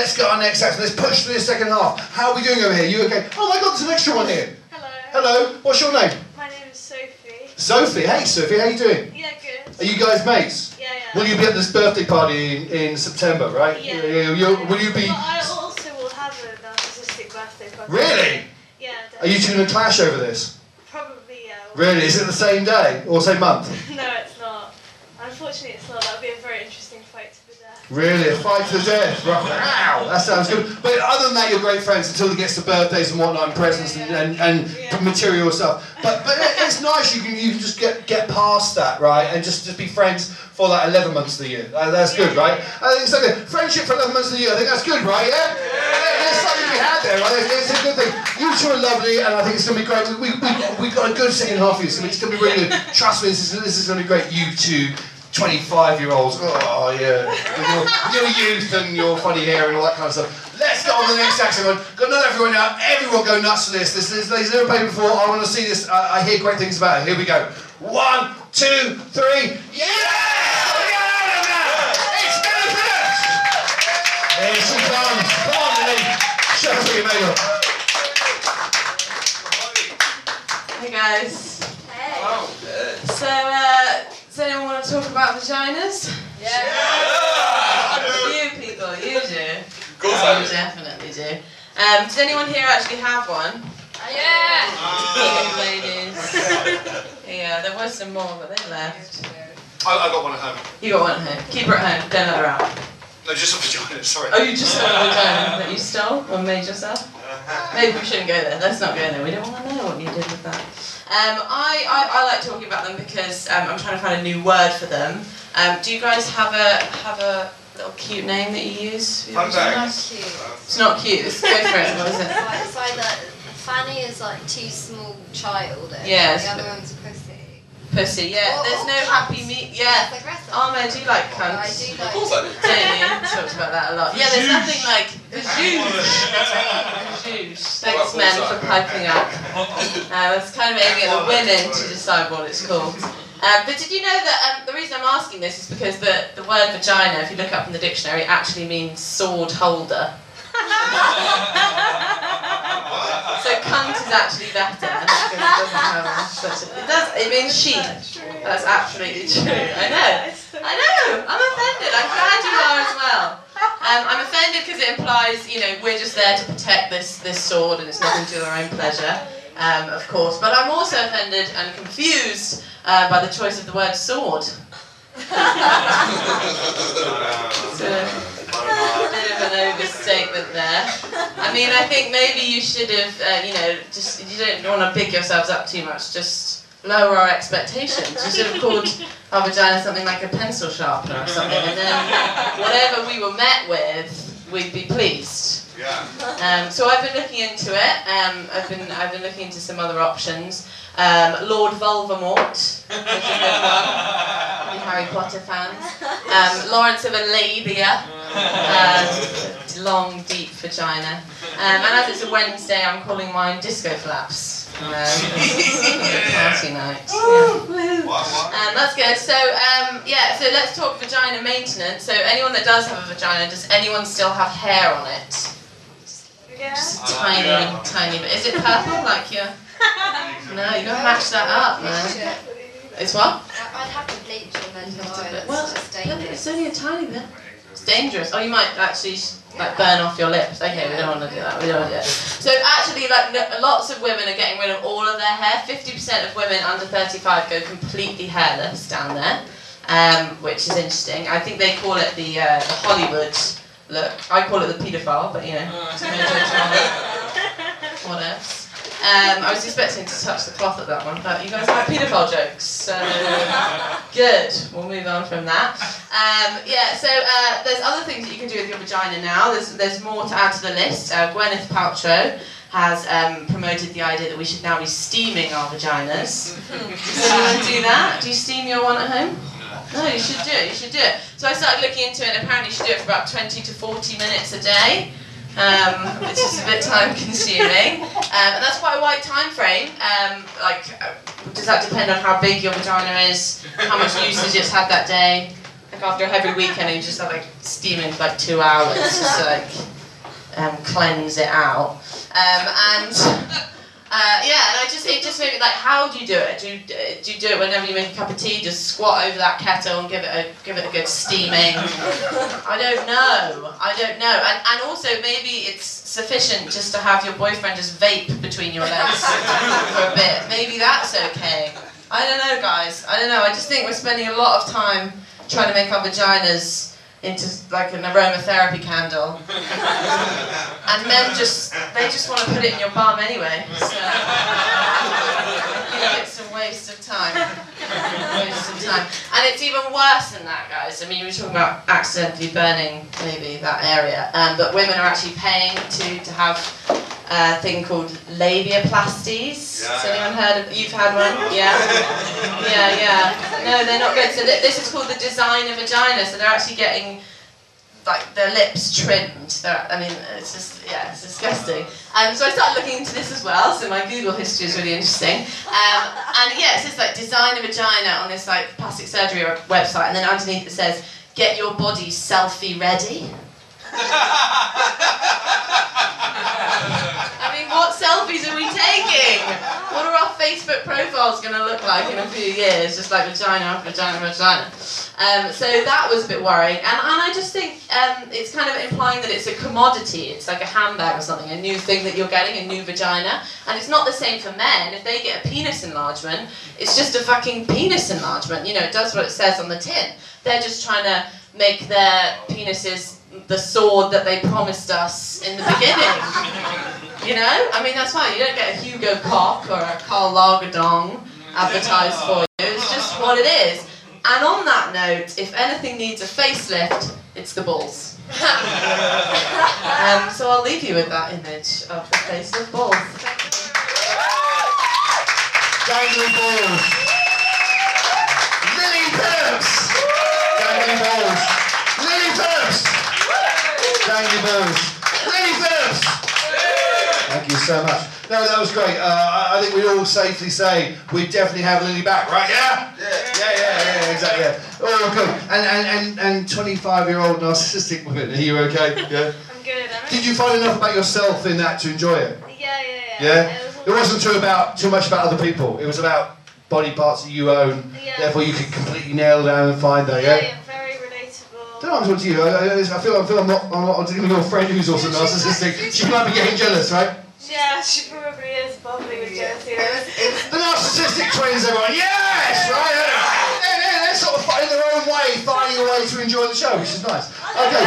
let's get our next act. Let's push through the second half. How are we doing over here? You okay? Oh my God, there's an extra one here. Hello. Hello. What's your name? My name is Sophie. Sophie. Hey, Sophie. How you doing? Yeah, good. Are you guys mates? Yeah, yeah. Will you be at this birthday party in, in September, right? Yeah. you- you- will you be? Well, I also will have a narcissistic birthday party. Really? Yeah. Are you two going to clash over this? Probably, yeah. Really? Is it the same day or same month? no, it's not. Unfortunately, it's not. That would be a very interesting fight to the death. Really? A fight to the death? Right. Wow, that sounds good. But other than that, you're great friends until it gets to birthdays and whatnot and presents and, and, and Yeah. material stuff. But but it's nice you can you can just get get past that, right? And just, just be friends for like 11 months of the year. Uh, that's good, right? I think so. good. Friendship for 11 months of the year, I think that's good, right? Yeah? There's something to be had there, right? It's, it's a good thing. You two are lovely, and I think it's going to be great. We, we, we, we've got a good second half of you, so it's going to be really good. Trust me, this is, this is going to be great. You two 25 year olds. Oh, yeah. Your, your youth and your funny hair and all that kind of stuff. Let's go on to the next act, everyone. Got not everyone now. Everyone go nuts for this. This is, they've never played before. I want to see this. I, I hear great things about it. Here we go. One, two, three. Yeah! It's Benefit! Here she comes. Come on, Lily. Show us what you made of. Hey guys. So, uh, does anyone want to talk about vaginas? Yeah. You people, you do. Of course I you do. definitely do. Um, does anyone here actually have one? Yeah. You ladies. Yeah, there was some more, but they left. I, I got one at home. You got one at home. Keep her at home. Don't let her out. No, just a vagina, sorry. Oh, you just got a vagina that you stole or made yourself? Maybe we shouldn't go there. Let's not go there. We don't want to know what you did with that. Um, I, I, I like talking about them because um, I'm trying to find a new word for them. Um, do you guys have a have a little cute name that you use? for your Fun bag. vagina? It's not cute. It's go for it. What is it? Like, it's like that. Fanny is like too small child. and Yes. The other one's pussy. Pussy. Yeah. Or- There's or no cunt. happy meat. Yeah. That's aggressive. Ahmed, do you like I cunts? do Of course I do. Don't you? Talked about that a lot. Yeah, there's nothing like the Thanks, men, for piping up. Uh, it's kind of aiming at the women to decide what it's called. Um, but did you know that um, the reason I'm asking this is because the, the word vagina, if you look up in the dictionary, actually means sword holder. so is actually better because it doesn't have such a, it does it means sheep. That's absolutely true. I know. I know. I'm offended. I'm glad you are as well. Um, I'm offended because it implies, you know, we're just there to protect this this sword and it's nothing to do with our own pleasure, um, of course. But I'm also offended and confused uh, by the choice of the word sword. It's a bit of an overstatement there. I mean, I think maybe you should have, uh, you know, just you don't want to pick yourselves up too much. Just lower our expectations. You should have called our vagina something like a pencil sharpener or something, and then whatever we were met with, we'd be pleased. Yeah. Um, so I've been looking into it. Um, I've been I've been looking into some other options. Um, Lord Voldemort, which is good one. Harry Potter fans? Um, Lawrence of Arabia, um, long deep vagina. Um, and as it's a Wednesday, I'm calling mine Disco Flaps. Um, party night. Yeah. Um, that's good. So um, yeah, so let's talk vagina maintenance. So anyone that does have a vagina, does anyone still have hair on it? Yeah. Just a tiny, tiny bit. Is it purple like your? No, you gotta match that up, man. It's what? I- I'd have to bleach and then dye. Well, just look, dangerous. it's only a tiny bit. It's dangerous. Oh, you might actually like burn off your lips. Okay, we don't want to do that. We don't want to do that. So actually, like no, lots of women are getting rid of all of their hair. Fifty percent of women under thirty-five go completely hairless down there, um, which is interesting. I think they call it the, uh, the Hollywood look. I call it the paedophile, but you know, no judgment on it. what else? Um, I was expecting to touch the cloth at that one, but you guys have paedophile jokes, so good. We'll move on from that. Um, yeah, so uh, there's other things that you can do with your vagina now. There's there's more to add to the list. Uh, Gwyneth Paltrow has um, promoted the idea that we should now be steaming our vaginas. Does anyone do that? Do you steam your one at home? No, you should do it. You should do it. So I started looking into it, and apparently you should do it for about 20 to 40 minutes a day. Um, which is a bit time consuming, um, and that's quite a wide time frame. Um, like, uh, does that depend on how big your vagina is, how much usage it's had that day? After a heavy weekend, and you just have like steaming for like two hours, just to, like um, cleanse it out. Um, and uh, yeah, and I just it just made me like, how do you do it? Do you, do you do it whenever you make a cup of tea? Just squat over that kettle and give it a give it a good steaming. I don't know. I don't know. And and also maybe it's sufficient just to have your boyfriend just vape between your legs for a bit. Maybe that's okay. I don't know, guys. I don't know. I just think we're spending a lot of time trying to make our vaginas into like an aromatherapy candle. and men just they just want to put it in your bum anyway. So think it's a waste of time. Waste of time. And it's even worse than that, guys. I mean, you were talking about accidentally burning maybe that area, um, but women are actually paying to to have a thing called labiaplasties. Yeah, Has yeah. anyone heard of? You've had one? Yeah. Yeah, yeah. No, they're not good. So th- this is called the designer vagina. So they're actually getting like their lips trimmed. They're, I mean, it's just yeah, it's disgusting. Um, so I started looking into this as well. So my Google history is really interesting. Um, and yeah, it says like designer vagina on this like plastic surgery website, and then underneath it says get your body selfie ready. I mean, what selfies are we taking? What Facebook profiles going to look like in a few years? Just like vagina, after vagina, after vagina. Um, so that was a bit worrying. And, and I just think um, it's kind of implying that it's a commodity. It's like a handbag or something, a new thing that you're getting, a new vagina. And it's not the same for men. If they get a penis enlargement, it's just a fucking penis enlargement. You know, it does what it says on the tin. They're just trying to make their penises the sword that they promised us in the beginning. You know? I mean, that's fine. You don't get a Hugo Cock or a Karl Lagerdahl advertised for you. It's just what it is. And on that note, if anything needs a facelift, it's the balls. um, so I'll leave you with that image of the facelift balls. Dangling balls. Lily Phillips. Dangling balls. Lily Phillips. Dangling balls. Lily Phillips. Thank you so much. No, that was great. Uh, I, I think we'd all safely say we definitely have Lily back, right? Yeah. Yeah. Yeah. Yeah. Yeah. Exactly. Yeah. Oh, good. And and and and 25 year old narcissistic woman, Are you okay? Yeah. I'm good. I'm Did you find enough about yourself in that to enjoy it? Yeah, yeah, yeah. Yeah. It, was It wasn't too about too much about other people. It was about body parts that you own. Yeah. Therefore, you could completely nail down and find that. Yeah, Yeah. Yeah. Don't know what I'm talking to you. I, I, I feel I feel I'm not I'm not dealing with your friend who's also narcissistic. She might be getting jealous, right? Yeah, she probably is bubbling with jealousy. The narcissistic twins, everyone. Yes, right. They're, they're, they're sort of in their own way finding a way to enjoy the show, which is nice. Okay.